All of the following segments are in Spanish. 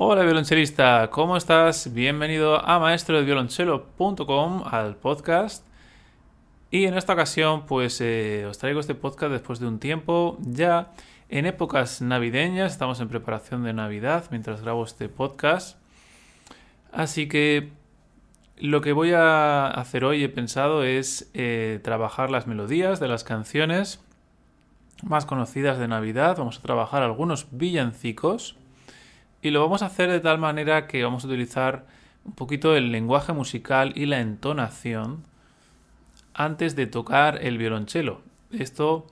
Hola violonchelista, ¿cómo estás? Bienvenido a maestrodeviolonchelo.com al podcast. Y en esta ocasión, pues eh, os traigo este podcast después de un tiempo, ya en épocas navideñas, estamos en preparación de Navidad mientras grabo este podcast. Así que lo que voy a hacer hoy, he pensado, es eh, trabajar las melodías de las canciones más conocidas de Navidad. Vamos a trabajar algunos villancicos y lo vamos a hacer de tal manera que vamos a utilizar un poquito el lenguaje musical y la entonación antes de tocar el violonchelo. Esto,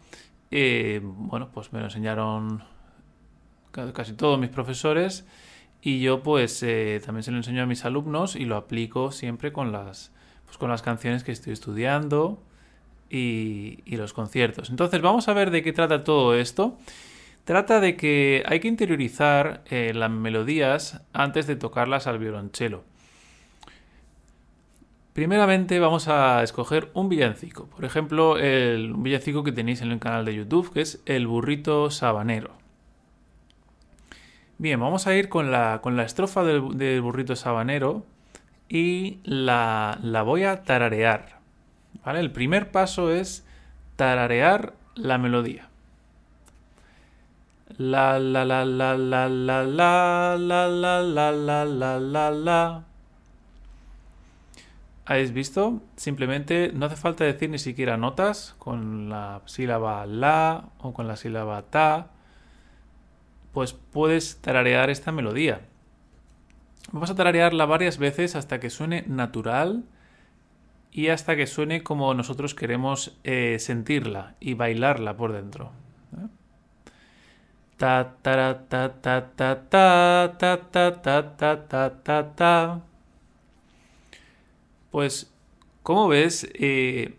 eh, bueno, pues me lo enseñaron casi todos mis profesores y yo pues eh, también se lo enseño a mis alumnos y lo aplico siempre con las, pues, con las canciones que estoy estudiando y, y los conciertos. Entonces vamos a ver de qué trata todo esto Trata de que hay que interiorizar eh, las melodías antes de tocarlas al violonchelo. Primeramente vamos a escoger un villancico. Por ejemplo, el, un villancico que tenéis en el canal de YouTube, que es El burrito sabanero. Bien, vamos a ir con la, con la estrofa del, burrito sabanero y la, la voy a tararear. ¿vale? El primer paso es tararear la melodía. La la la la la la la la la la la la la. ¿Habéis visto? Simplemente no hace falta decir ni siquiera notas con la sílaba la o con la sílaba ta. Pues puedes tararear esta melodía. Vamos a tararearla varias veces hasta que suene natural y hasta que suene como nosotros queremos eh, sentirla y bailarla por dentro. ¿Eh? Ta ta ta ta ta ta ta ta ta ta ta ta. Pues, como ves, eh,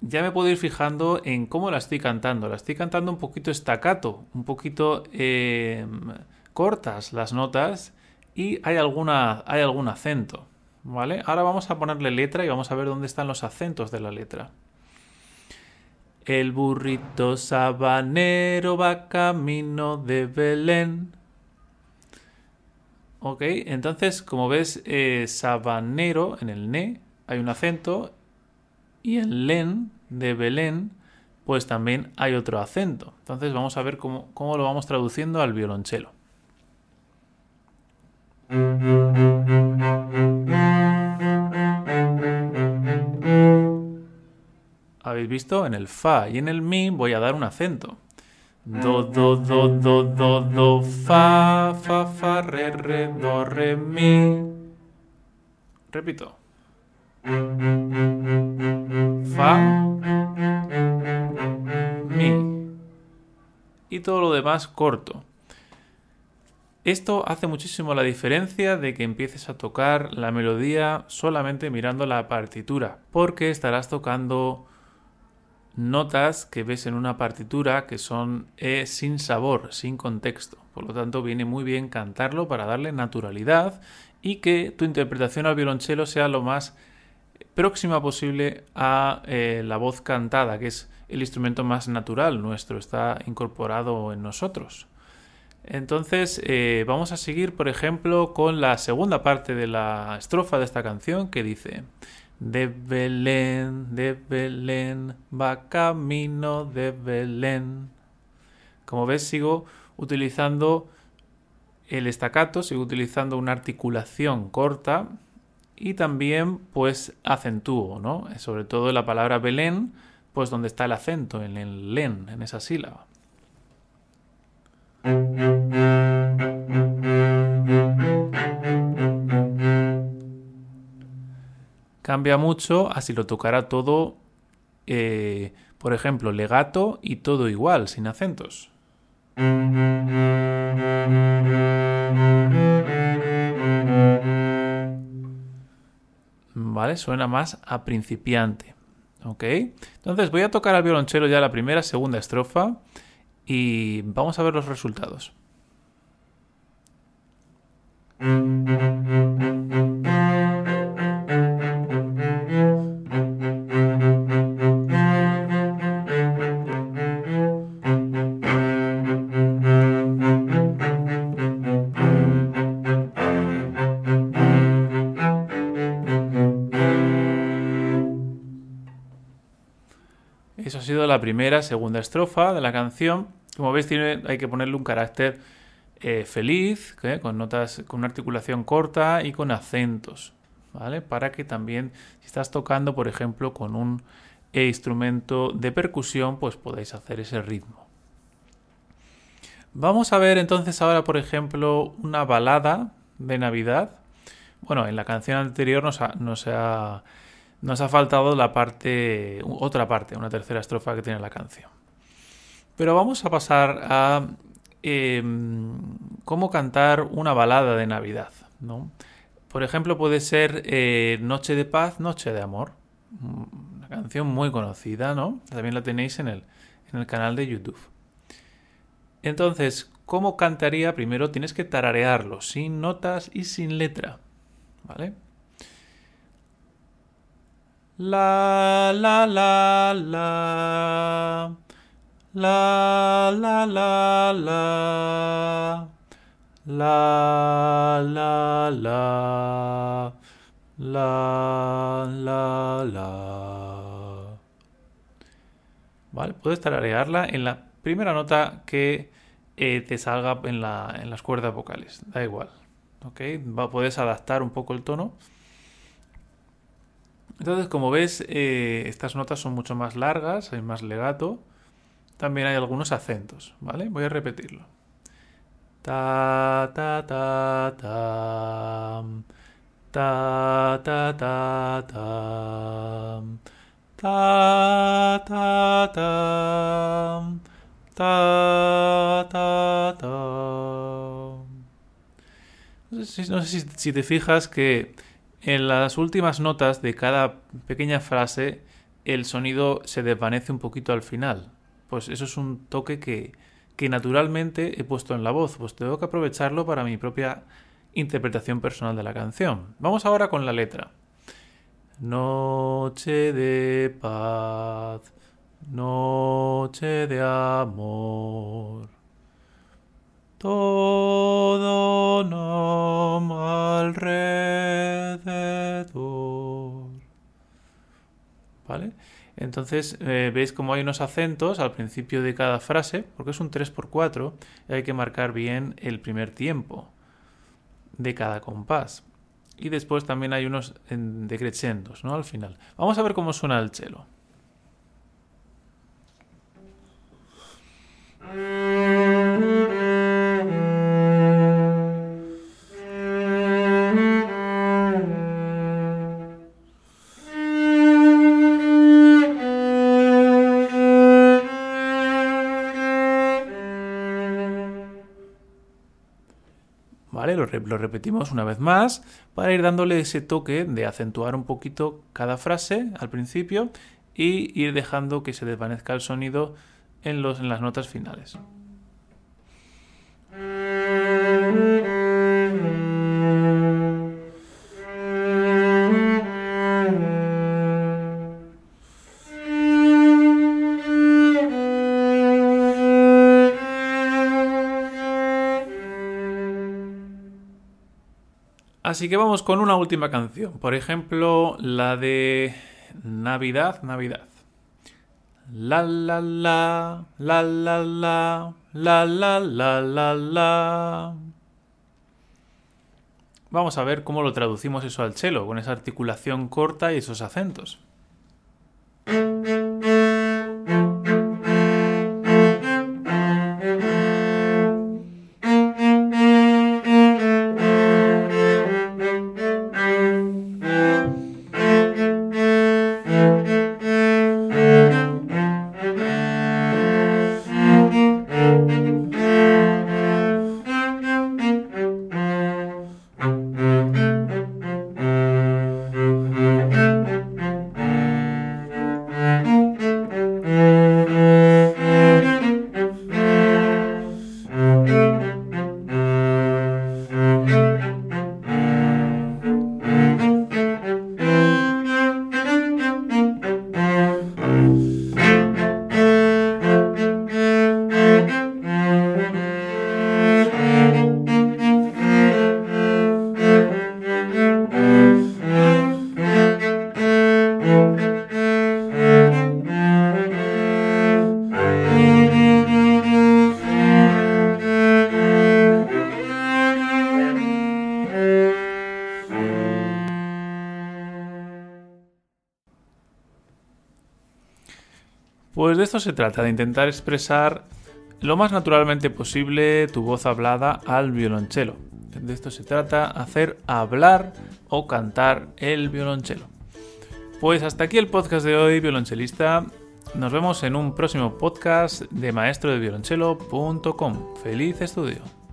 ya me puedo ir fijando en cómo la estoy cantando. La estoy cantando un poquito estacato, un poquito eh, cortas las notas y hay, alguna, hay algún acento. ¿Vale? Ahora vamos a ponerle letra y vamos a ver dónde están los acentos de la letra. El burrito sabanero va camino de Belén. Ok, entonces, como ves, eh, sabanero en el ne hay un acento y en len de Belén, pues también hay otro acento. Entonces, vamos a ver cómo, cómo lo vamos traduciendo al violonchelo. Habéis visto, en el fa y en el mi voy a dar un acento. Do, do, do, do, do, do, fa, fa, fa, re, re, do, re, mi. Repito. Fa, mi. Y todo lo demás corto. Esto hace muchísimo la diferencia de que empieces a tocar la melodía solamente mirando la partitura, porque estarás tocando notas que ves en una partitura que son E sin sabor, sin contexto. Por lo tanto, viene muy bien cantarlo para darle naturalidad y que tu interpretación al violonchelo sea lo más próxima posible a eh, la voz cantada, que es el instrumento más natural nuestro, está incorporado en nosotros. Entonces eh, vamos a seguir, por ejemplo, con la segunda parte de la estrofa de esta canción que dice de Belén, de Belén, va camino de Belén. Como ves, sigo utilizando el estacato, sigo utilizando una articulación corta y también pues acentúo, ¿no? Sobre todo la palabra Belén, pues donde está el acento, en el len, en esa sílaba. Cambia mucho a si lo tocara todo, eh, por ejemplo, legato y todo igual, sin acentos. ¿Vale? Suena más a principiante. ¿Ok? Entonces voy a tocar al violonchelo ya la primera, segunda estrofa y vamos a ver los resultados. Ha sido la primera, segunda estrofa de la canción. Como veis, hay que ponerle un carácter eh, feliz, con notas, con una articulación corta y con acentos, ¿vale? Para que también, si estás tocando, por ejemplo, con un instrumento de percusión, pues podáis hacer ese ritmo. Vamos a ver entonces ahora, por ejemplo, una balada de Navidad. Bueno, en la canción anterior nos nos ha nos ha faltado la parte, otra parte, una tercera estrofa que tiene la canción. Pero vamos a pasar a em, cómo cantar una balada de Navidad. ¿no? Por ejemplo, puede ser eh, Noche de Paz, Noche de Amor. Una canción muy conocida, ¿no? También la tenéis en el, en el canal de YouTube. Entonces, ¿cómo cantaría? Primero tienes que tararearlo, sin notas y sin letra. ¿Vale? La la la la. La la la la. La la la. La la la. Vale, puedes tararearla en la primera nota que eh, te salga en, la, en las cuerdas vocales. Da igual. ¿Ok? puedes adaptar un poco el tono. Entonces, como ves, eh, estas notas son mucho más largas, hay más legato. También hay algunos acentos, ¿vale? Voy a repetirlo. Ta, ta, ta, ta. Ta, ta, ta, ta. Ta, ta, ta. Ta, ta, ta. No sé si te fijas que en las últimas notas de cada pequeña frase, el sonido se desvanece un poquito al final. Pues eso es un toque que, que naturalmente he puesto en la voz, pues tengo que aprovecharlo para mi propia interpretación personal de la canción. Vamos ahora con la letra. Noche de paz, noche de amor. Todo no alrededor. ¿Vale? Entonces eh, veis como hay unos acentos al principio de cada frase, porque es un 3x4 y hay que marcar bien el primer tiempo de cada compás. Y después también hay unos decrescendos, ¿no? Al final. Vamos a ver cómo suena el cello. Lo, repetimos una vez más para ir dándole ese toque de acentuar un poquito cada frase al principio y ir dejando que se desvanezca el sonido en, los, en las notas finales. Así que vamos con una última canción. Por ejemplo, la de Navidad, Navidad. La la la, la la la, la la la la la. Vamos a ver cómo lo traducimos eso al cello, con esa articulación corta y esos acentos. Pues de esto se trata, de intentar expresar lo más naturalmente posible tu voz hablada al violonchelo. De esto se trata, hacer hablar o cantar el violonchelo. Pues hasta aquí el podcast de hoy, violonchelista. Nos vemos en un próximo podcast de maestro de violonchelo.com. Feliz estudio.